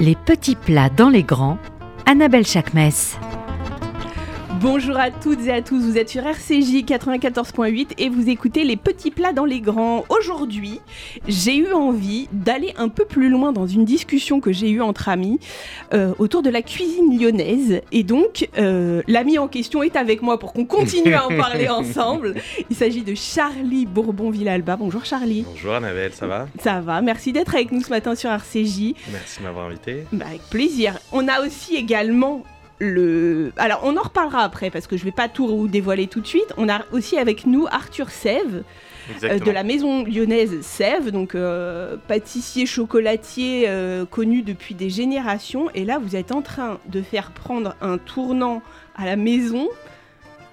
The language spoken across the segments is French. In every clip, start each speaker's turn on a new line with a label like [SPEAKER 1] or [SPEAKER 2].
[SPEAKER 1] Les petits plats dans les grands, Annabelle Chakmes.
[SPEAKER 2] Bonjour à toutes et à tous, vous êtes sur RCJ 94.8 et vous écoutez les petits plats dans les grands. Aujourd'hui, j'ai eu envie d'aller un peu plus loin dans une discussion que j'ai eue entre amis euh, autour de la cuisine lyonnaise. Et donc, euh, l'ami en question est avec moi pour qu'on continue à en parler ensemble. Il s'agit de Charlie Bourbon-Villalba. Bonjour Charlie.
[SPEAKER 3] Bonjour Annabelle, ça va?
[SPEAKER 2] Ça va, merci d'être avec nous ce matin sur RCJ.
[SPEAKER 3] Merci de m'avoir invité.
[SPEAKER 2] Bah, avec plaisir. On a aussi également le. Alors, on en reparlera après parce que je vais pas tout dévoiler tout de suite. On a aussi avec nous Arthur Sève. euh, de la maison lyonnaise Sève, donc euh, pâtissier chocolatier euh, connu depuis des générations. Et là, vous êtes en train de faire prendre un tournant à la maison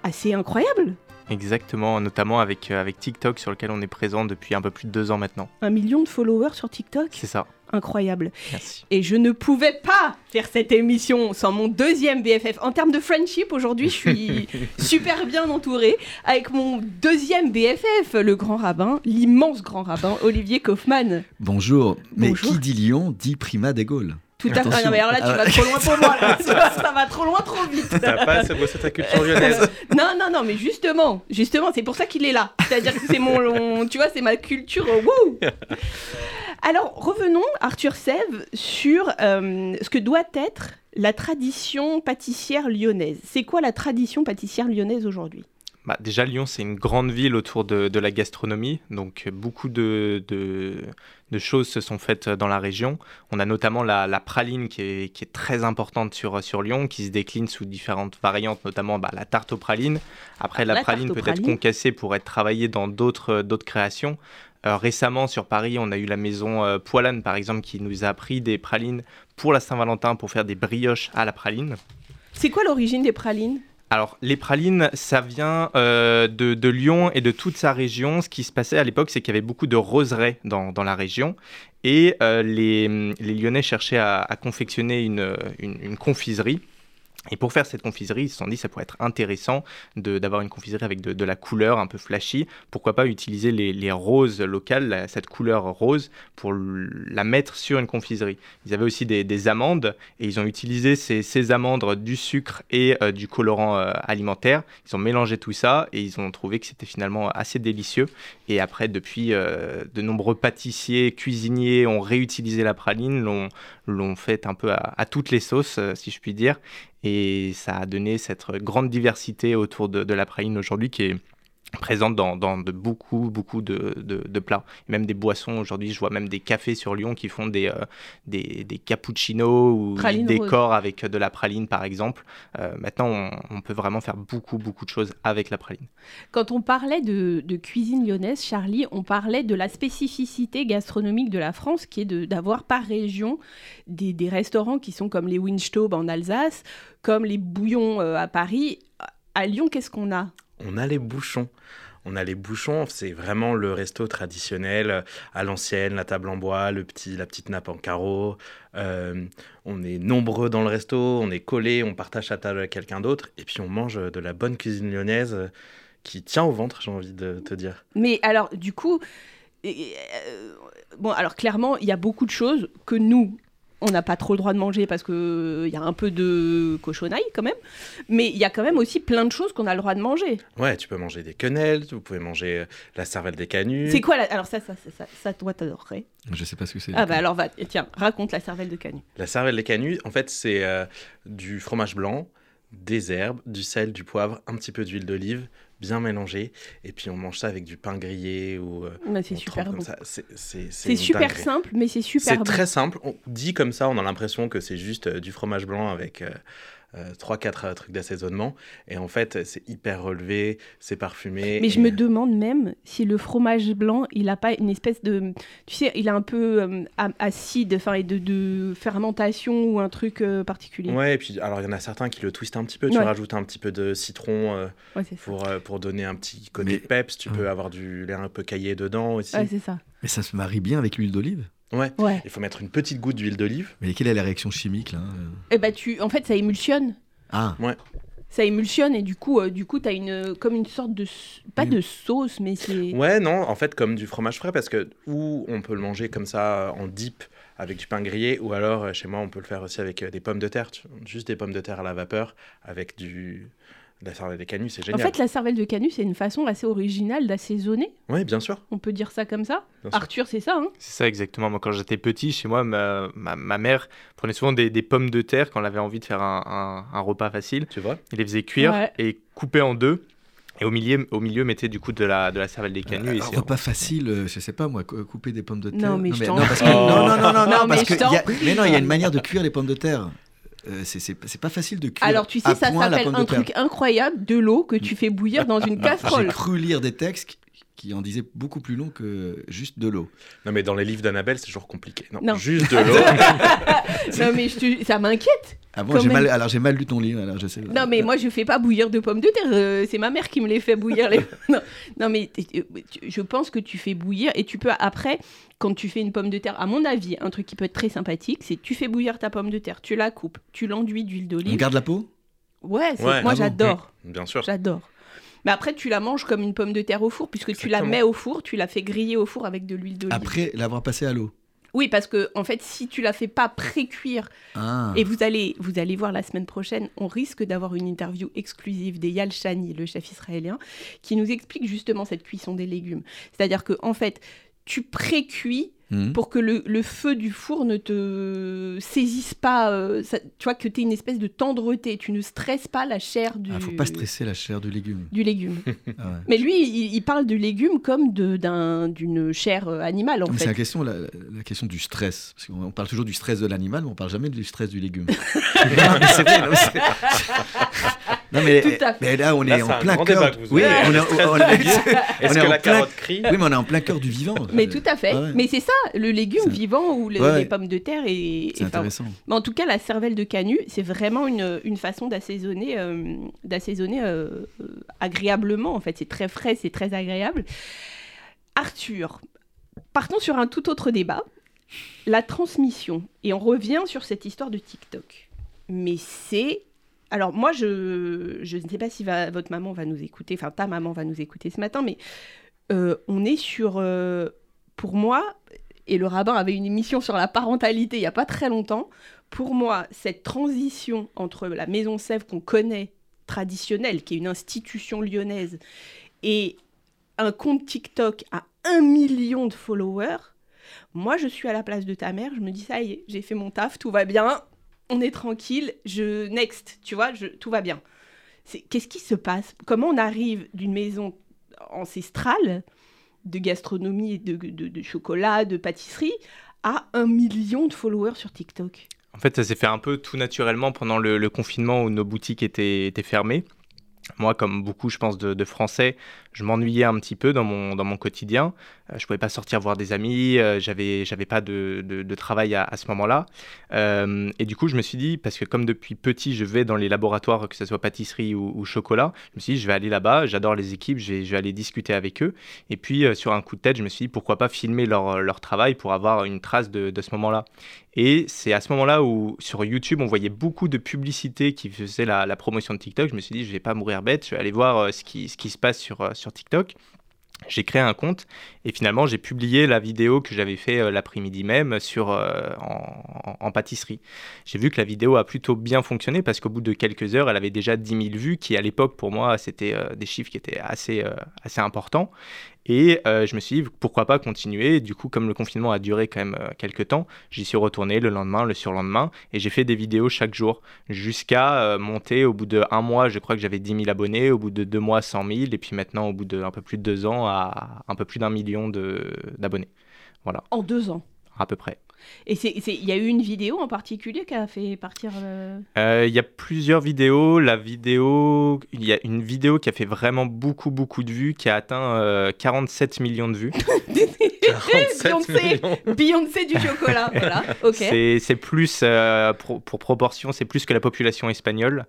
[SPEAKER 2] assez incroyable.
[SPEAKER 4] Exactement, notamment avec, avec TikTok sur lequel on est présent depuis un peu plus de deux ans maintenant.
[SPEAKER 2] Un million de followers sur TikTok
[SPEAKER 4] C'est ça.
[SPEAKER 2] Incroyable.
[SPEAKER 4] Merci.
[SPEAKER 2] Et je ne pouvais pas faire cette émission sans mon deuxième BFF. En termes de friendship, aujourd'hui, je suis super bien entourée avec mon deuxième BFF, le grand rabbin, l'immense grand rabbin, Olivier Kaufmann.
[SPEAKER 5] Bonjour. Mais
[SPEAKER 2] Bonjour.
[SPEAKER 5] qui dit Lyon dit Prima des Gaules.
[SPEAKER 2] Tout à fait. Ah non, mais alors là, tu vas trop loin pour moi. là. ça, va trop loin, trop vite.
[SPEAKER 3] T'as pas assez bossé ta culture lyonnaise
[SPEAKER 2] Non, non, non, mais justement, justement, c'est pour ça qu'il est là. C'est-à-dire que c'est mon, mon- tu vois, c'est ma culture. euh, wouh Alors, revenons, Arthur Sève, sur euh, ce que doit être la tradition pâtissière lyonnaise. C'est quoi la tradition pâtissière lyonnaise aujourd'hui?
[SPEAKER 4] Bah, déjà, Lyon, c'est une grande ville autour de, de la gastronomie, donc beaucoup de, de, de choses se sont faites dans la région. On a notamment la, la praline qui est, qui est très importante sur, sur Lyon, qui se décline sous différentes variantes, notamment bah, la tarte aux pralines. Après, la,
[SPEAKER 2] La
[SPEAKER 4] praline peut être concassée pour être travaillée dans d'autres d'autres créations. Euh, récemment, sur Paris, on a eu la maison euh, Poilane, par exemple, qui nous a appris des pralines pour la Saint-Valentin, pour faire des brioches à la praline.
[SPEAKER 2] C'est quoi l'origine des pralines?
[SPEAKER 4] Alors, les pralines, ça vient euh, de, Lyon et de toute sa région. Ce qui se passait à l'époque, c'est qu'il y avait beaucoup de roseraies dans, la région. Et euh, les, Lyonnais cherchaient à, confectionner une confiserie. Et pour faire cette confiserie, ils se sont dit que ça pourrait être intéressant d'avoir une confiserie avec de, la couleur un peu flashy. Pourquoi pas utiliser les, les roses locales, cette couleur rose, pour la mettre sur une confiserie. Ils avaient aussi des, des amandes et ils ont utilisé ces, ces amandes, du sucre et euh, du colorant euh, alimentaire. Ils ont mélangé tout ça et ils ont trouvé que c'était finalement assez délicieux. Et après, depuis, euh, de nombreux pâtissiers, cuisiniers ont réutilisé la praline, l'ont fait un peu à, toutes les sauces, si je puis dire. Et ça a donné cette grande diversité autour de, la praline aujourd'hui qui est présente dans, dans de beaucoup, beaucoup de, de- de plats. Même des boissons, aujourd'hui, je vois même des cafés sur Lyon qui font des, euh, des, des cappuccinos ou
[SPEAKER 2] Praline
[SPEAKER 4] des
[SPEAKER 2] rose.
[SPEAKER 4] décors avec de la praline, par exemple. Euh, maintenant, on, on peut vraiment faire beaucoup, beaucoup de choses avec la praline.
[SPEAKER 2] Quand on parlait de, de cuisine lyonnaise, Charlie, on parlait de la spécificité gastronomique de la France, qui est d'avoir par région des, des restaurants qui sont comme les Winstaub en Alsace, comme les Bouillons euh, à Paris. À Lyon, qu'est-ce qu'on a?
[SPEAKER 3] On a les bouchons. On a les bouchons, c'est vraiment le resto traditionnel euh, à l'ancienne, la table en bois, le petit, la petite nappe en carreau. Euh, on est nombreux dans le resto, on est collés, on partage sa table avec quelqu'un d'autre, et puis on mange de la bonne cuisine lyonnaise euh, qui tient au ventre, j'ai envie de te dire.
[SPEAKER 2] Mais alors, du coup, euh, euh, bon, alors clairement, il y a beaucoup de choses que nous, on n'a pas trop le droit de manger parce qu'il y a un peu de cochonaille quand même. Mais il y a quand même aussi plein de choses qu'on a le droit de manger.
[SPEAKER 3] Ouais, tu peux manger des quenelles, vous pouvez manger euh, la cervelle des canuts.
[SPEAKER 2] C'est quoi la... Alors ça, ça, ça, ça, ça, toi, t'adorerais.
[SPEAKER 5] Je sais pas ce que c'est.
[SPEAKER 2] Ah bah alors, va, tiens, raconte la cervelle de canut.
[SPEAKER 3] La cervelle des canuts, en fait, c'est euh, du fromage blanc, des herbes, du sel, du poivre, un petit peu d'huile d'olive, bien mélangé. Et puis on mange ça avec du pain grillé ou. euh,
[SPEAKER 2] Bah, c'est super bon.
[SPEAKER 3] C'est
[SPEAKER 2] super simple, mais c'est super
[SPEAKER 3] C'est
[SPEAKER 2] bon.
[SPEAKER 3] très simple. On dit comme ça, on a l'impression que c'est juste euh, du fromage blanc avec. Euh, euh, trois, quatre euh, trucs d'assaisonnement. Et en fait, c'est hyper relevé, c'est parfumé.
[SPEAKER 2] Mais je me demande même si le fromage blanc, il a pas une espèce de, tu sais, il a un peu euh, a- acide, enfin, et de, de fermentation ou un truc euh, particulier.
[SPEAKER 3] Ouais, et puis alors il y en a certains qui le twistent un petit peu. Tu
[SPEAKER 2] Ouais.
[SPEAKER 3] rajoutes un petit peu de citron euh,
[SPEAKER 2] Ouais,
[SPEAKER 3] pour, euh, pour donner un petit côté
[SPEAKER 5] Mais-
[SPEAKER 3] peps. Tu
[SPEAKER 5] Ouais.
[SPEAKER 3] peux avoir du lait un peu caillé dedans aussi.
[SPEAKER 2] Ouais, c'est ça.
[SPEAKER 5] Mais ça se marie bien avec l'huile d'olive?
[SPEAKER 3] Ouais.
[SPEAKER 2] Ouais.
[SPEAKER 3] Il faut mettre une petite goutte d'huile d'olive.
[SPEAKER 5] Mais quelle est la réaction chimique là euh
[SPEAKER 2] Et bah tu, en fait, ça émulsionne.
[SPEAKER 5] Ah,
[SPEAKER 2] Ça émulsionne et du coup, euh, du coup, t'as une comme une sorte de pas de sauce, mais c'est.
[SPEAKER 3] Ouais, non, en fait, comme du fromage frais, parce que ou on peut le manger comme ça en dip avec du pain grillé, ou alors euh, chez moi on peut le faire aussi avec euh, des pommes de terre, juste des pommes de terre à la vapeur avec du la cervelle de canut, c'est génial.
[SPEAKER 2] En fait, la cervelle de canut, c'est une façon assez originale d'assaisonner.
[SPEAKER 3] Oui, bien sûr.
[SPEAKER 2] On peut dire ça comme ça. Arthur, c'est ça. Hein
[SPEAKER 4] c'est ça, exactement. Moi, quand j'étais petit, chez moi, ma, ma, mère prenait souvent des, des, pommes de terre quand elle avait envie de faire un, un, repas facile.
[SPEAKER 3] Tu vois
[SPEAKER 4] Il les faisait cuire et couper en deux. Et au milieu, au milieu, mettait du coup de la, de la cervelle des canuts.
[SPEAKER 5] Euh, un repas facile, euh, je sais pas moi, couper des pommes de terre.
[SPEAKER 2] Non, mais, je
[SPEAKER 5] non,
[SPEAKER 2] non,
[SPEAKER 5] parce que, non, non, non, non, non, parce que mais non, il y a une manière de cuire les pommes de terre. Euh, c'est pas facile de cuire.
[SPEAKER 2] Alors tu sais, ça s'appelle un truc incroyable, de l'eau que tu fais bouillir dans une casserole.
[SPEAKER 5] J'ai cru lire des textes qui en disaient beaucoup plus long que juste de l'eau.
[SPEAKER 3] Non mais dans les livres d'Annabelle, c'est toujours compliqué. Non, juste de l'eau.
[SPEAKER 2] non mais je ça m'inquiète.
[SPEAKER 5] Ah bon, j'ai mal, alors j'ai mal lu ton livre, alors je sais.
[SPEAKER 2] Non mais moi je fais pas bouillir de pommes de terre, euh, c'est ma mère qui me les fait bouillir. Les... non, non mais euh, je pense que tu fais bouillir et tu peux après quand tu fais une pomme de terre, à mon avis, un truc qui peut être très sympathique, c'est tu fais bouillir ta pomme de terre, tu la coupes, tu l'enduis d'huile d'olive.
[SPEAKER 5] On garde la peau?
[SPEAKER 2] Ouais, moi
[SPEAKER 3] ah
[SPEAKER 2] j'adore.
[SPEAKER 3] Bien sûr.
[SPEAKER 2] J'adore. Mais après, tu la manges comme une pomme de terre au four, puisque tu la mets au four, tu la fais griller au four avec de l'huile d'olive.
[SPEAKER 5] Après l'avoir passée à l'eau?
[SPEAKER 2] Oui, parce que en fait, si tu la fais pas pré-cuire,
[SPEAKER 5] ah.
[SPEAKER 2] et vous allez, vous allez voir la semaine prochaine, on risque d'avoir une interview exclusive d'Eyal Shani, le chef israélien, qui nous explique justement cette cuisson des légumes. C'est-à-dire que en fait, tu pré-cuis Mhm. pour que le, feu du four ne te saisisse pas, euh, tu vois, que tu aies une espèce de tendreté, tu ne stresses pas la chair du...
[SPEAKER 5] Il ah, ne faut pas stresser la chair du légume.
[SPEAKER 2] Du légume. Ah Mais lui, il, parle de légumes comme d'une chair euh, animale, en fait.
[SPEAKER 5] C'est la question, la, question du stress. Parce qu'on parle toujours du stress de l'animal, mais on parle jamais du stress du légume. c'est vrai, non, mais, mais, là, on est en plein cœur.
[SPEAKER 3] Oui, on est, on, Est-ce que la carotte crie
[SPEAKER 5] Oui, mais on est en plein cœur du vivant.
[SPEAKER 2] Mais tout à fait. Mais c'est ça, le légume vivant ou les pommes de terre. Et,
[SPEAKER 5] c'est intéressant.
[SPEAKER 2] Mais en tout cas, la cervelle de canut, c'est vraiment une, une, façon d'assaisonner, euh, d'assaisonner euh, agréablement. En fait, c'est très frais, c'est très agréable. Arthur, partons sur un tout autre débat. La transmission. Et on revient sur cette histoire de TikTok. Mais c'est alors moi, je, je ne sais pas si votre maman va nous écouter, enfin ta maman va nous écouter ce matin, mais euh, on est sur, euh, pour moi, et le rabbin avait une émission sur la parentalité il n'y a pas très longtemps, pour moi, cette transition entre la maison Sèvres qu'on connaît, traditionnelle, qui est une institution lyonnaise, et un compte TikTok à un million de followers, moi je suis à la place de ta mère, je me dis ça y est, j'ai fait mon taf, tout va bien, on est tranquille, je next, tu vois, tout va bien. Qu'est-ce qui se passe? Comment on arrive d'une maison ancestrale de gastronomie et de, chocolat, de pâtisserie, à un million de followers sur TikTok?
[SPEAKER 4] En fait, ça s'est fait un peu tout naturellement pendant le, confinement où nos boutiques étaient fermées. Moi, comme beaucoup, je pense, de, Français, je m'ennuyais un petit peu dans mon quotidien. Euh, je ne pouvais pas sortir voir des amis, euh, j'avais, j'avais pas de, de, travail à, ce moment-là. Euh, et du coup, je me suis dit, parce que comme depuis petit, je vais dans les laboratoires, que ce soit pâtisserie ou, chocolat, je me suis dit, je vais aller là-bas, j'adore les équipes, je vais, aller discuter avec eux. Et puis, sur un coup de tête, je me suis dit, pourquoi pas filmer leur, leur travail pour avoir une trace de, de ce moment-là. Et c'est à ce moment-là où sur YouTube, on voyait beaucoup de publicités qui faisaient la, promotion de TikTok. Je me suis dit, je vais pas mourir bête, je vais aller voir ce, qui, ce qui se passe sur, sur TikTok. J'ai créé un compte et finalement j'ai publié la vidéo que j'avais fait euh, l'après-midi même sur, en, pâtisserie. J'ai vu que la vidéo a plutôt bien fonctionné parce qu'au bout de quelques heures, elle avait déjà 10 000 vues, qui à l'époque pour moi c'était des chiffres qui étaient assez, assez importants. Et euh, je me suis dit, pourquoi pas continuer Du coup, comme le confinement a duré quand même euh, quelques temps, j'y suis retourné le lendemain, le surlendemain, et j'ai fait des vidéos chaque jour, jusqu'à euh, monter au bout de un mois, je crois que j'avais 10 000 abonnés, au bout de deux mois, 100 000, et puis maintenant, au bout d'un peu plus de deux ans, à un peu plus d'un million d'abonnés. Voilà.
[SPEAKER 2] En deux ans
[SPEAKER 4] À peu près.
[SPEAKER 2] Et il y a eu une vidéo en particulier qui a fait partir.
[SPEAKER 4] Euh, il y a plusieurs vidéos. La vidéo, il y a une vidéo qui a fait vraiment beaucoup beaucoup de vues, qui a atteint 47 euh, millions de vues.
[SPEAKER 2] Beyoncé, Beyoncé du chocolat, voilà. Ok.
[SPEAKER 4] C'est plus, euh, pour, pour, proportion, c'est plus que la population espagnole.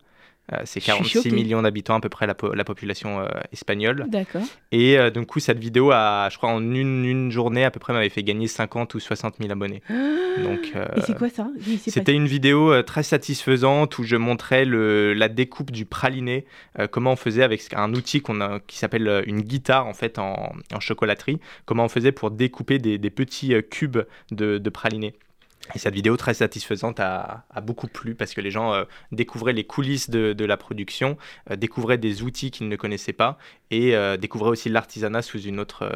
[SPEAKER 4] C'est 46 millions d'habitants à peu près la, la population espagnole.
[SPEAKER 2] D'accord.
[SPEAKER 4] Et du coup, cette vidéo, a, je crois, en une, une journée à peu près, m'avait fait gagner 50 ou 60 000 abonnés.
[SPEAKER 2] Donc, et c'est quoi ça?
[SPEAKER 4] C'était une vidéo très satisfaisante où je montrais le, la découpe du praliné, comment on faisait avec un outil qu'on a, qui s'appelle une guitare en fait en, en, chocolaterie, comment on faisait pour découper des, des petits cubes de, de praliné. Et cette vidéo très satisfaisante a, beaucoup plu parce que les gens euh, découvraient les coulisses de, la production, euh, découvraient des outils qu'ils ne connaissaient pas et euh, découvraient aussi l'artisanat sous une autre,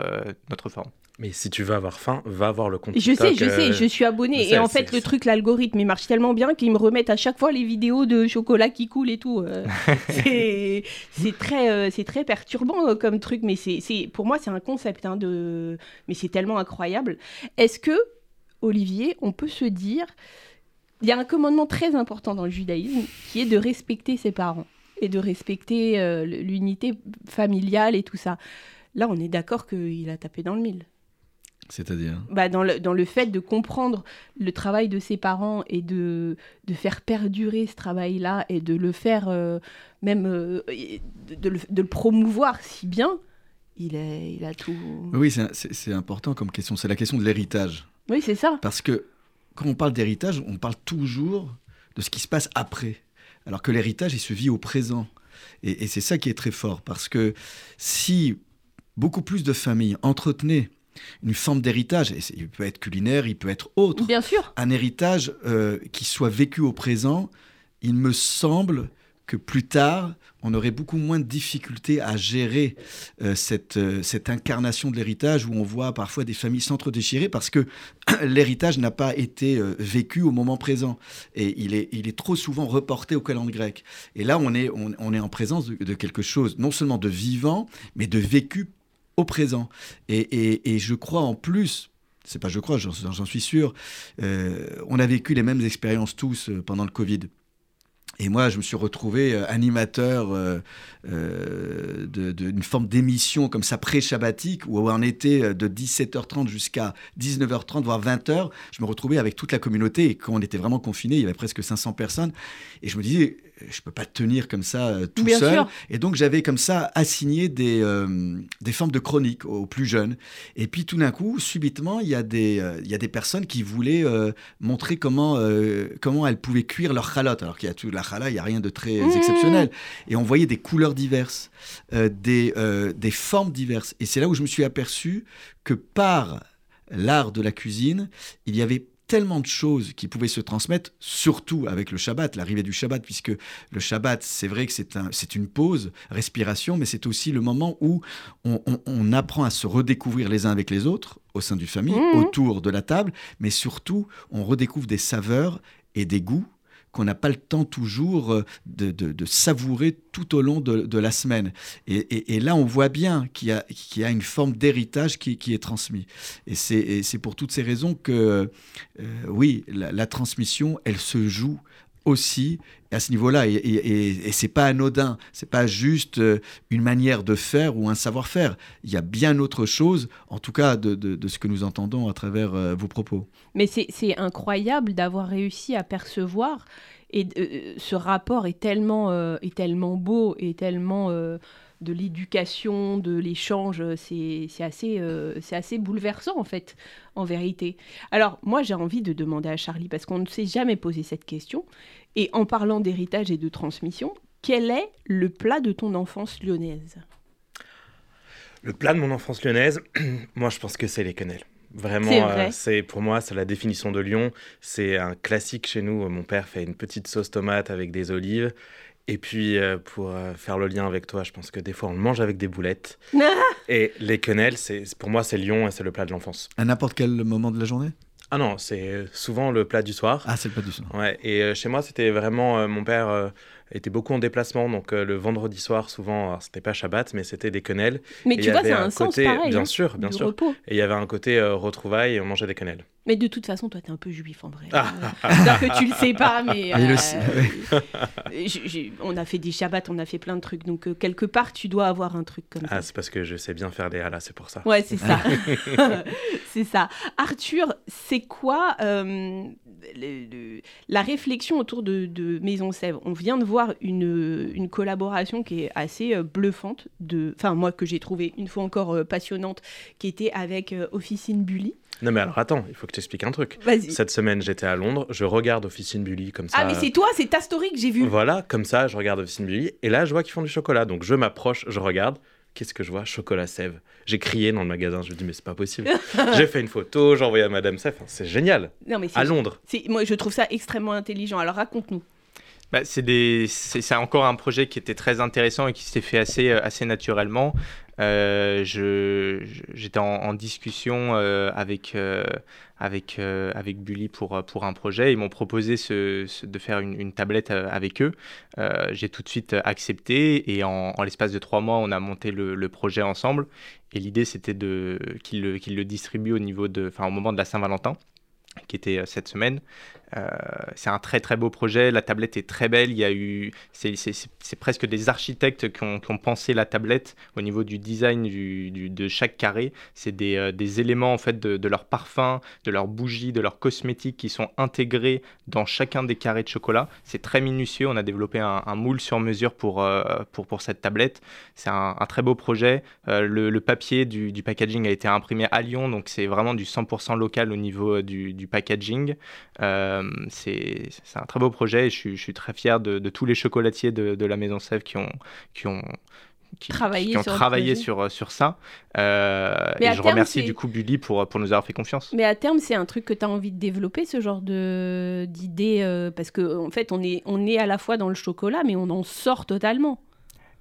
[SPEAKER 4] autre forme.
[SPEAKER 3] Mais si tu veux avoir faim, va voir le compte.
[SPEAKER 2] Je sais, je sais, je suis abonné. et en fait, le truc, l'algorithme, il marche tellement bien qu'ils me remettent à chaque fois les vidéos de chocolat qui coule et tout. c'est très, c'est très perturbant comme truc, mais c'est pour moi, c'est un concept. Hein, de... Mais c'est tellement incroyable. Est-ce que Olivier, on peut se dire, il y a un commandement très important dans le judaïsme qui est de respecter ses parents et de respecter euh, l'unité familiale et tout ça. Là, on est d'accord qu'il a tapé dans le mille.
[SPEAKER 5] C'est-à-dire?
[SPEAKER 2] Bah, dans, le, dans le fait de comprendre le travail de ses parents et de, de faire perdurer ce travail-là et de le faire euh, même euh, de, le, promouvoir si bien, il, est, il a tout.
[SPEAKER 5] Oui, c'est important comme question. C'est la question de l'héritage.
[SPEAKER 2] Oui, c'est ça.
[SPEAKER 5] Parce que quand on parle d'héritage, on parle toujours de ce qui se passe après. Alors que l'héritage, il se vit au présent. Et, c'est ça qui est très fort. Parce que si beaucoup plus de familles entretenaient une forme d'héritage, et il peut être culinaire, il peut être autre.
[SPEAKER 2] Bien sûr.
[SPEAKER 5] Un héritage euh, qui soit vécu au présent, il me semble plus tard, on aurait beaucoup moins de difficultés à gérer euh, cette, euh, cette incarnation de l'héritage où on voit parfois des familles s'entre-déchirer parce que l'héritage n'a pas été euh, vécu au moment présent et il est, trop souvent reporté au calendrier grec. Et là, on est, on, est en présence de, quelque chose non seulement de vivant, mais de vécu au présent. Et, et, je crois en plus, c'est pas je crois, j'en suis sûr, on a vécu les mêmes expériences tous pendant le Covid. Et moi, je me suis retrouvé euh, animateur euh, euh, d'une forme d'émission comme ça pré-shabbatique, où on était de 17h30 jusqu'à 19h30, voire 20h. Je me retrouvais avec toute la communauté, et quand on était vraiment confiné, il y avait presque 500 personnes. Et je me disais, je peux pas tenir comme ça euh, tout seul. Et donc j'avais comme ça assigné des, euh, des formes de chroniques aux, plus jeunes. Et puis tout d'un coup, subitement, il y, a des, euh, il y a des personnes qui voulaient montrer comment, comment elles pouvaient cuire leur chalotte. Alors qu'il y a tout la chala, il n'y a rien de très mmh. exceptionnel. Et on voyait des couleurs diverses, des, des formes diverses. Et c'est là où je me suis aperçu que par l'art de la cuisine, il y avait tellement de choses qui pouvaient se transmettre, surtout avec le Shabbat, l'arrivée du Shabbat, puisque le Shabbat, c'est vrai que c'est un, une pause, respiration, mais c'est aussi le moment où on, apprend à se redécouvrir les uns avec les autres, au sein du famille, mmh. autour de la table, mais surtout, on redécouvre des saveurs et des goûts qu'on n'a pas le temps toujours euh, de, savourer tout au long de, la semaine. Et, là, on voit bien qu'il y, a une forme d'héritage qui, est transmis. Et c'est pour toutes ces raisons que, euh, oui, la, transmission, elle se joue aussi à ce niveau-là. Et, et, et c'est pas anodin, c'est pas juste euh, une manière de faire ou un savoir-faire. Il y a bien autre chose, en tout cas de, ce que nous entendons à travers euh, vos propos.
[SPEAKER 2] Mais c'est incroyable d'avoir réussi à percevoir. Et euh, ce rapport est tellement, est tellement beau et tellement de l'éducation, de l'échange, c'est assez, c'est assez bouleversant en fait, en vérité. Alors moi j'ai envie de demander à Charlie, parce qu'on ne s'est jamais posé cette question, et en parlant d'héritage et de transmission, quel est le plat de ton enfance lyonnaise?
[SPEAKER 3] Le plat de mon enfance lyonnaise, moi je pense que c'est les quenelles. Vraiment, euh, c'est pour moi, c'est la définition de Lyon. C'est un classique chez nous. Mon père fait une petite sauce tomate avec des olives. Et puis, euh, pour euh, faire le lien avec toi, je pense que des fois, on le mange avec des boulettes. et les quenelles, pour moi, c'est Lyon et c'est le plat de l'enfance.
[SPEAKER 5] À n'importe quel moment de la journée?
[SPEAKER 3] Ah non, c'est souvent le plat du soir.
[SPEAKER 5] Ah, c'est le plat du soir.
[SPEAKER 3] Ouais, et euh, chez moi, c'était vraiment. Euh, mon père euh, était beaucoup en déplacement, donc le vendredi soir, souvent, c'était pas Shabbat, mais c'était des quenelles.
[SPEAKER 2] Mais tu vois, c'est un, sens pareil.
[SPEAKER 3] Bien
[SPEAKER 2] hein,
[SPEAKER 3] sûr, bien sûr. Et il y avait un côté retrouvailles et on mangeait des quenelles.
[SPEAKER 2] Mais de toute façon, toi, tu es un peu juif en vrai. Ah. Euh, que tu le sais pas, mais. Euh, on a fait des Shabbats, on a fait plein de trucs. Donc, euh, quelque part, tu dois avoir un truc comme
[SPEAKER 3] ah, ça. Ah, c'est parce que je sais bien faire des halas, c'est pour ça.
[SPEAKER 2] Ouais, c'est ça. c'est ça. Arthur, c'est quoi la réflexion autour de, de Maison Sèvres? On vient de voir une, une collaboration qui est assez bluffante, de, enfin moi que j'ai trouvé une fois encore passionnante, qui était avec Officine Bully.
[SPEAKER 3] Non mais alors attends, il faut que tu expliques un truc. Cette semaine j'étais à Londres, je regarde Officine Bully comme ça.
[SPEAKER 2] Ah mais c'est toi, c'est ta story que j'ai vu.
[SPEAKER 3] Voilà, comme ça je regarde Officine Bully et là je vois qu'ils font du chocolat, donc je m'approche, je regarde. Qu'est-ce que je vois? Chocolat Sève. J'ai crié dans le magasin, je me dis mais c'est pas possible. j'ai fait une photo, j'ai envoyé à Madame Sève, c'est génial. Non, mais à Londres.
[SPEAKER 2] Moi je trouve ça extrêmement intelligent. Alors raconte-nous.
[SPEAKER 4] Bah, c'est encore un projet qui était très intéressant et qui s'est fait assez, euh, naturellement. Euh, J'étais en, discussion euh, avec, Bully pour, un projet. Ils m'ont proposé de faire une, tablette avec eux. J'ai tout de suite accepté et en, l'espace de trois mois, on a monté le, projet ensemble. Et l'idée, c'était qu'ils le, distribuent au, moment de la Saint-Valentin qui était cette semaine. Euh, c'est un très très beau projet, la tablette est très belle, il y a eu, c'est presque des architectes qui ont, pensé la tablette au niveau du design du, de chaque carré. C'est des, euh, des, éléments en fait de, leur parfum, de leurs bougies, de leurs cosmétiques qui sont intégrés dans chacun des carrés de chocolat. C'est très minutieux, on a développé un, moule sur mesure pour, pour, pour cette tablette. C'est un, très beau projet. Le, papier du, packaging a été imprimé à Lyon, donc c'est vraiment du 100% local au niveau du packaging. Euh, c'est un très beau projet et je, suis, très fier de, tous les chocolatiers de, la Maison Sèvres qui ont, qui ont, qui, travaillé, ont sur, travaillé sur, sur, ça. Euh, et je remercie du coup Bully pour, pour nous avoir fait confiance.
[SPEAKER 2] Mais à terme, c'est un truc que tu as envie de développer, ce genre d'idée, euh, parce qu'en en fait, on est, on est à la fois dans le chocolat, mais on en sort totalement.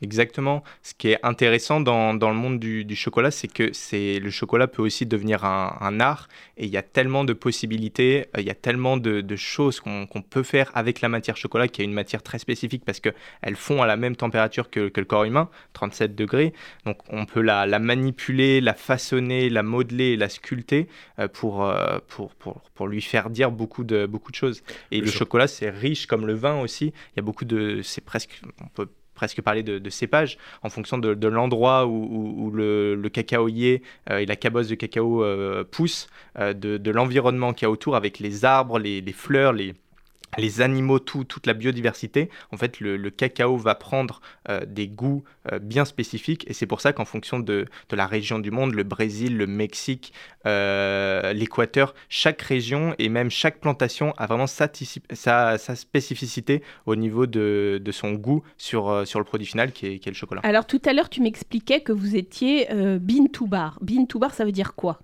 [SPEAKER 4] Exactement. Ce qui est intéressant dans, dans le monde du, du chocolat, c'est que c'est le chocolat peut aussi devenir un, un, art et il y a tellement de possibilités, euh, il y a tellement de, de choses qu'on peut faire avec la matière chocolat qui est une matière très spécifique parce qu'elle fond à la même température que, que, le corps humain, 37 degrés. Donc on peut la, la manipuler, la façonner, la modeler, la sculpter euh, pour, euh, pour, pour, pour, lui faire dire beaucoup de, beaucoup de choses. Et le, le chocolat, c'est riche comme le vin aussi. Il y a beaucoup de... C'est presque... On peut presque parler de, cépage en fonction de, l'endroit où, le, le, cacaoyer euh, et la cabosse de cacao euh, poussent, euh, de, l'environnement qu'il y a autour avec les arbres, les fleurs, les, les animaux, tout, toute la biodiversité, en fait, le, cacao va prendre euh, des goûts euh, bien spécifiques et c'est pour ça qu'en fonction de, de, la région du monde, le Brésil, le Mexique, euh, l'Équateur, chaque région et même chaque plantation a vraiment sa, spécificité au niveau de, de, son goût sur, sur le produit final qui est, qui est le chocolat.
[SPEAKER 2] Alors tout à l'heure, tu m'expliquais que vous étiez bean to bar. Bean to bar, ça veut dire quoi?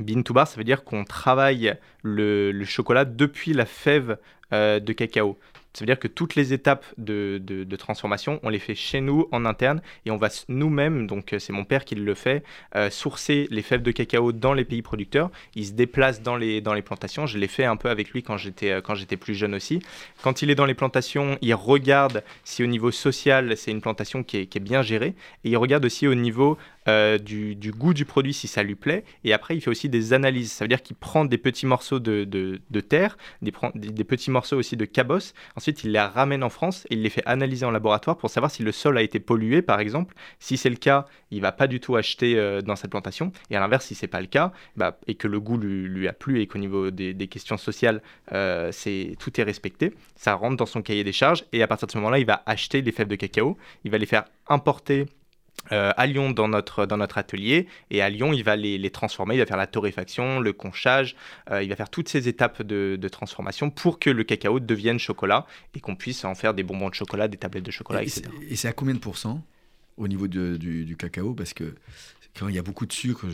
[SPEAKER 4] Bean to bar, ça veut dire qu'on travaille le, chocolat depuis la fève euh, de cacao. Ça veut dire que toutes les étapes de, transformation, on les fait chez nous en interne et on va nous-mêmes, donc euh, c'est mon père qui le fait, euh, sourcer les fèves de cacao dans les pays producteurs. Il se déplace dans les, dans les plantations. Je l'ai fait un peu avec lui quand j'étais, plus jeune aussi. Quand il est dans les plantations, il regarde si au niveau social, c'est une plantation qui est bien gérée et il regarde aussi au niveau euh, du, goût du produit si ça lui plaît. Et après, il fait aussi des analyses. Ça veut dire qu'il prend des petits morceaux de, de, terre, des, des, petits morceaux aussi de cabosse. Ensuite, il les ramène en France et il les fait analyser en laboratoire pour savoir si le sol a été pollué, par exemple. Si c'est le cas, il va pas du tout acheter euh, dans cette plantation. Et à l'inverse, si c'est pas le cas, bah, et que le goût lui, a plu et qu'au niveau des, des, questions sociales, euh, c'est tout est respecté, ça rentre dans son cahier des charges. Et à partir de ce moment-là, il va acheter les fèves de cacao. Il va les faire importer euh, à Lyon dans notre, dans notre atelier. Et à Lyon, il va les, les transformer, il va faire la torréfaction, le conchage, euh, il va faire toutes ces étapes de, de, transformation pour que le cacao devienne chocolat et qu'on puisse en faire des bonbons de chocolat, des tablettes de chocolat,
[SPEAKER 5] et,
[SPEAKER 4] etc.
[SPEAKER 5] Et c'est à combien de pourcents au niveau de, du, du, cacao? Parce que quand il y a beaucoup de sucre,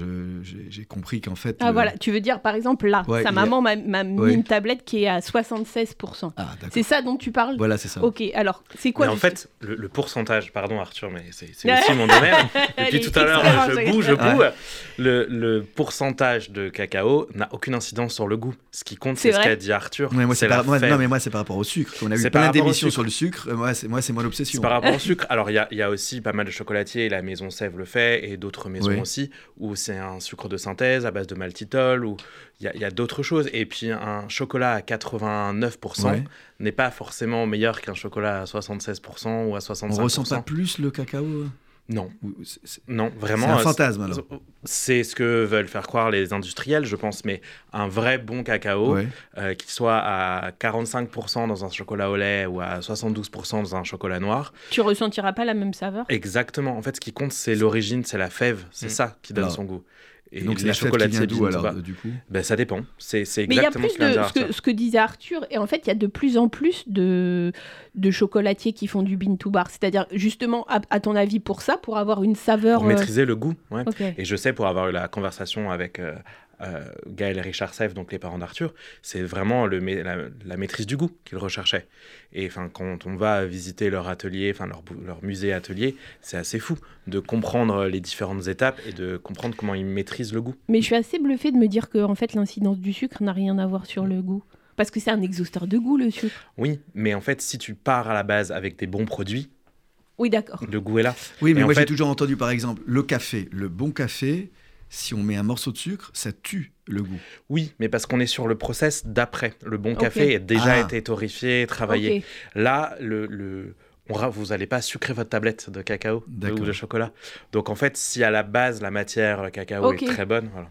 [SPEAKER 5] j'ai compris qu'en fait.
[SPEAKER 2] Ah voilà, tu veux dire par exemple là, sa maman m'a mis une tablette qui est à 76%. Ah, c'est ça dont tu parles?
[SPEAKER 5] Voilà, c'est ça.
[SPEAKER 2] Ok, alors c'est quoi
[SPEAKER 3] mais En fait, le, pourcentage, pardon Arthur, mais c'est aussi mon domaine. Depuis tout à l'heure, je boue, je boue. Le, le, pourcentage de cacao n'a aucune incidence sur le goût. Ce qui compte, c'est ce qu'a dit Arthur.
[SPEAKER 5] non, mais moi, c'est par rapport au sucre. On a eu plein d'émissions sur le sucre. Moi, c'est moi, mon obsession.
[SPEAKER 3] C'est par rapport au sucre. Alors, il y, y, a aussi pas mal de chocolatiers. La maison Sèvres le fait et d'autres maisons aussi, où c'est un sucre de synthèse à base de maltitol, où il y a, a d'autres choses. Et puis un chocolat à 89% n'est pas forcément meilleur qu'un chocolat à 76% ou à 65%.
[SPEAKER 5] On ressent pas plus le cacao
[SPEAKER 3] Non. Non, vraiment.
[SPEAKER 5] C'est un fantasme alors.
[SPEAKER 3] C'est ce que veulent faire croire les industriels, je pense, mais un vrai bon cacao, euh, qu'il soit à 45% dans un chocolat au lait ou à 72% dans un chocolat noir.
[SPEAKER 2] Tu ressentiras pas la même saveur?
[SPEAKER 3] Exactement. En fait, ce qui compte, c'est l'origine, c'est la fève. C'est mm. ça qui donne son goût.
[SPEAKER 5] Et donc la chocolatier d'où alors du coup
[SPEAKER 3] ben, ça dépend. C'est exactement
[SPEAKER 2] Mais il y a plus ce, de, ce, que, ce que disait Arthur et en fait il y a de plus en plus de de chocolatiers qui font du bean to bar. C'est-à-dire justement à, ton avis pour ça, pour avoir une saveur.
[SPEAKER 3] Pour maîtriser le goût. Ouais. Et je sais pour avoir eu la conversation avec euh, euh, Gaël et Richard Seff, donc les parents d'Arthur, c'est vraiment le, la, maîtrise du goût qu'ils recherchaient. Et enfin, quand on va visiter leur atelier, enfin leur, leur musée atelier, c'est assez fou de comprendre les différentes étapes et de comprendre comment ils maîtrisent le goût.
[SPEAKER 2] Mais je suis assez bluffée de me dire que en fait l'incidence du sucre n'a rien à voir sur le goût. Parce que c'est un exhausteur de goût le sucre.
[SPEAKER 3] Oui, mais en fait, si tu pars à la base avec des bons produits,
[SPEAKER 2] oui, d'accord.
[SPEAKER 3] Le goût est là.
[SPEAKER 5] Oui, mais moi j'ai toujours entendu par exemple le café, le bon café, si on met un morceau de sucre, ça tue le goût.
[SPEAKER 3] Oui, mais parce qu'on est sur le process d'après. Le bon café a déjà ah. été torréfié, travaillé. Là, le, le... On, vous n'allez pas sucrer votre tablette de cacao ou de chocolat. Donc en fait, si à la base la matière cacao est très bonne, voilà.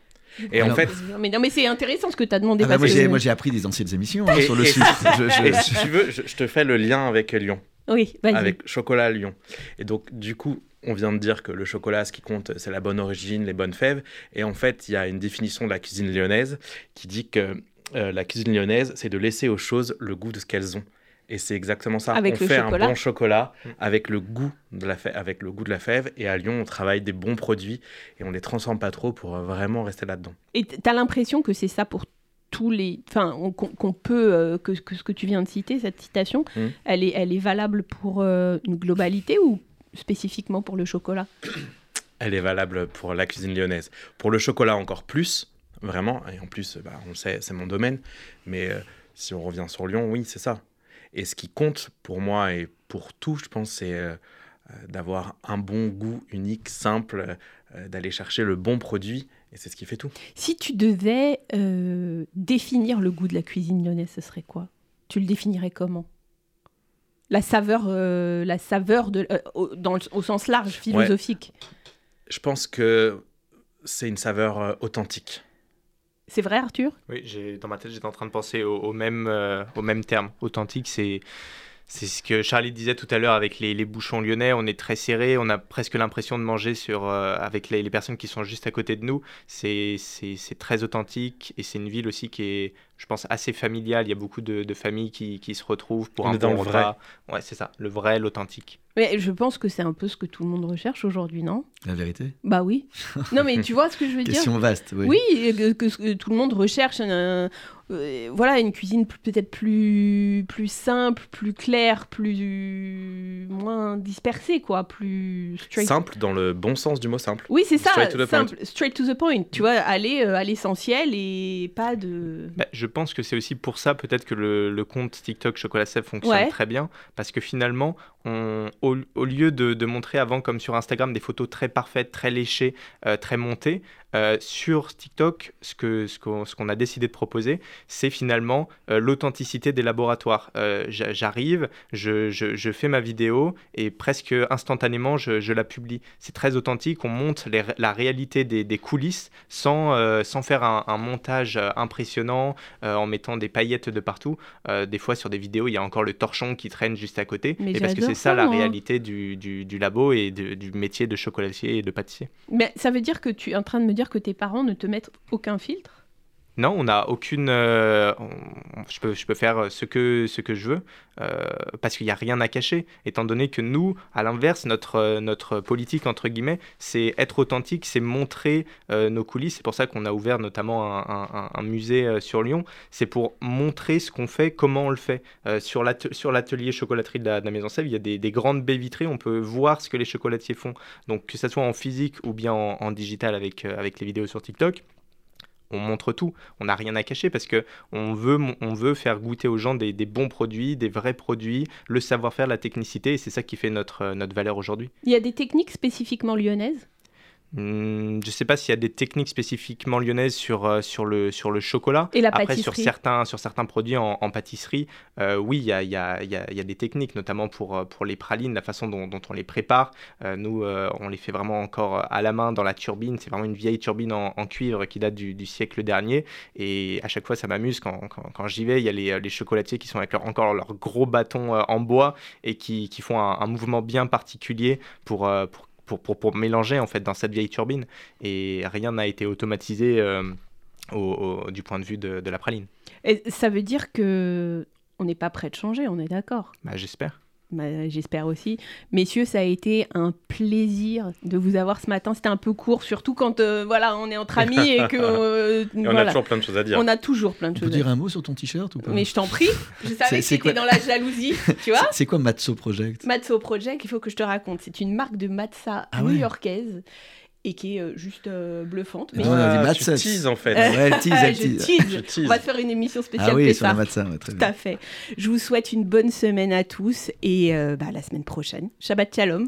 [SPEAKER 2] Et en fait. Mais non, mais c'est intéressant ce que tu as demandé.
[SPEAKER 5] Ah bah moi, j'ai appris des anciennes émissions hein, sur le sucre.
[SPEAKER 3] je, si tu veux, je, te fais le lien avec Lyon.
[SPEAKER 2] Oui,
[SPEAKER 3] Avec chocolat Lyon. Et donc, du coup, on vient de dire que le chocolat, ce qui compte, c'est la bonne origine, les bonnes fèves. Et en fait, il y a une définition de la cuisine lyonnaise qui dit que euh, la cuisine lyonnaise, c'est de laisser aux choses le goût de ce qu'elles ont. Et c'est exactement ça.
[SPEAKER 2] Avec
[SPEAKER 3] on fait
[SPEAKER 2] un
[SPEAKER 3] bon chocolat mm. avec le goût de la fève, avec le goût de la fève. Et à Lyon, on travaille des bons produits et on les transforme pas trop pour euh, vraiment rester là-dedans.
[SPEAKER 2] Et tu as l'impression que c'est ça pour tous les, enfin, qu'on peut, euh, que, ce que tu viens de citer, cette citation, mm. elle, est, elle est valable pour une globalité ou spécifiquement pour le chocolat
[SPEAKER 3] Elle est valable pour la cuisine lyonnaise. Pour le chocolat encore plus, vraiment. Et en plus, bah, on le sait, c'est mon domaine. Mais euh, si on revient sur Lyon, oui, c'est ça. Et ce qui compte pour moi et pour tout, je pense, c'est euh, euh, d'avoir un bon goût unique, simple, d'aller chercher le bon produit. Et c'est ce qui fait tout.
[SPEAKER 2] Si tu devais définir le goût de la cuisine lyonnaise, ce serait quoi? Tu le définirais comment? La saveur, euh, la saveur de, euh, au, dans au sens large, philosophique.
[SPEAKER 3] Je pense que c'est une saveur euh, authentique.
[SPEAKER 2] C'est vrai, Arthur?
[SPEAKER 4] Oui, dans ma tête, j'étais en train de penser au, au même, au même terme. Authentique, c'est c'est ce que Charlie disait tout à l'heure avec les, bouchons lyonnais. On est très serré, on a presque l'impression de manger sur, avec les, les, personnes qui sont juste à côté de nous. C'est très authentique et c'est une ville aussi qui est je pense, assez familial. Il y a beaucoup de, familles qui, qui, se retrouvent pour un bon repas. Ouais, c'est ça, le vrai, l'authentique.
[SPEAKER 2] Mais je pense que c'est un peu ce que tout le monde recherche aujourd'hui, non?
[SPEAKER 5] La vérité?
[SPEAKER 2] Bah oui. non, mais tu vois ce que je veux dire?
[SPEAKER 5] Question vaste, oui.
[SPEAKER 2] Oui, que, que, tout le monde recherche euh, voilà, une cuisine peut-être plus, plus simple, plus claire, plus moins dispersée, quoi, plus
[SPEAKER 3] Simple dans le bon sens du mot simple.
[SPEAKER 2] Oui, c'est ça, simple, straight to the point. Tu vois, aller euh, à l'essentiel et pas de...
[SPEAKER 4] Bah, je pense que c'est aussi pour ça peut-être que le, compte TikTok Chocolat Sève fonctionne très bien, parce que finalement, au, lieu de, montrer avant comme sur Instagram des photos très parfaites, très léchées, euh, très montées, euh, sur TikTok, ce qu'on ce a décidé de proposer, c'est finalement euh, l'authenticité des laboratoires. J'arrive, je, je, fais ma vidéo et presque instantanément, je, je la publie. C'est très authentique, on monte la réalité des, des coulisses sans, sans faire un, un montage impressionnant, euh, en mettant des paillettes de partout. Euh, des fois, sur des vidéos, il y a encore le torchon qui traîne juste à côté.
[SPEAKER 2] et
[SPEAKER 4] parce que c'est ça, la réalité du, du, labo et du métier de chocolatier et de pâtissier.
[SPEAKER 2] Mais ça veut dire que tu es en train de me dire que tes parents ne te mettent aucun filtre?
[SPEAKER 4] Non, on n'a aucune. Euh, je, peux, faire ce que, je veux euh, parce qu'il n'y a rien à cacher. Étant donné que nous, à l'inverse, notre, politique, entre guillemets, c'est être authentique, c'est montrer euh, nos coulisses. C'est pour ça qu'on a ouvert notamment un, musée sur Lyon. C'est pour montrer ce qu'on fait, comment on le fait. sur l'atelier chocolaterie de la, Maison Sèvres, il y a des, des, grandes baies vitrées. On peut voir ce que les chocolatiers font. Donc, que ce soit en physique ou bien en, digital avec les vidéos sur TikTok on montre tout, on n'a rien à cacher parce que on veut, on veut faire goûter aux gens des, bons produits, des vrais produits, le savoir-faire, la technicité, et c'est ça qui fait notre, notre valeur aujourd'hui.
[SPEAKER 2] Il y a des techniques spécifiquement lyonnaises?
[SPEAKER 4] Hmm, je ne sais pas s'il y a des techniques spécifiquement lyonnaises sur, euh, sur, le, sur le chocolat.
[SPEAKER 2] Et la
[SPEAKER 4] Après, sur certains, sur certains produits en, pâtisserie, euh, oui, il y a, y, a, y, a, y a, des techniques, notamment pour, euh, pour les pralines, la façon dont, dont on les prépare. nous, on les fait vraiment encore à la main dans la turbine. C'est vraiment une vieille turbine en, cuivre qui date du, du, siècle dernier. Et à chaque fois, ça m'amuse quand, quand, quand j'y vais. Il y a les, les, chocolatiers qui sont avec leur, encore leur gros bâton en bois et qui, qui font un, un, mouvement bien particulier pour, pour pour, pour, pour, mélanger en fait dans cette vieille turbine et rien n'a été automatisé euh, au, du point de vue de, de, la praline.
[SPEAKER 2] Et ça veut dire que on n'est pas prêt de changer, on est d'accord
[SPEAKER 4] bah, J'espère.
[SPEAKER 2] Bah, j'espère aussi. Messieurs, ça a été un plaisir de vous avoir ce matin. C'était un peu court, surtout quand euh, voilà, on est entre amis et que.
[SPEAKER 3] Euh, on a toujours plein de choses à dire.
[SPEAKER 2] On a toujours plein de choses.
[SPEAKER 5] Tu peux dire un mot sur ton t-shirt ou pas?
[SPEAKER 2] Mais je t'en prie. Je savais que c'était dans la jalousie, tu vois.
[SPEAKER 5] C'est quoi Matzo Project?
[SPEAKER 2] Matzo Project, il faut que je te raconte. C'est une marque de matza ah new-yorkaise et qui est euh, juste euh, bluffante.
[SPEAKER 3] Mais... Ah, tu teases en fait.
[SPEAKER 5] ouais, elle tease, elle tease.
[SPEAKER 2] Je tease. On va faire une émission spéciale
[SPEAKER 5] ah oui, sur la matza, ouais,
[SPEAKER 2] très Tout à fait. Je vous souhaite une bonne semaine à tous et euh, bah, la semaine prochaine. Shabbat Shalom.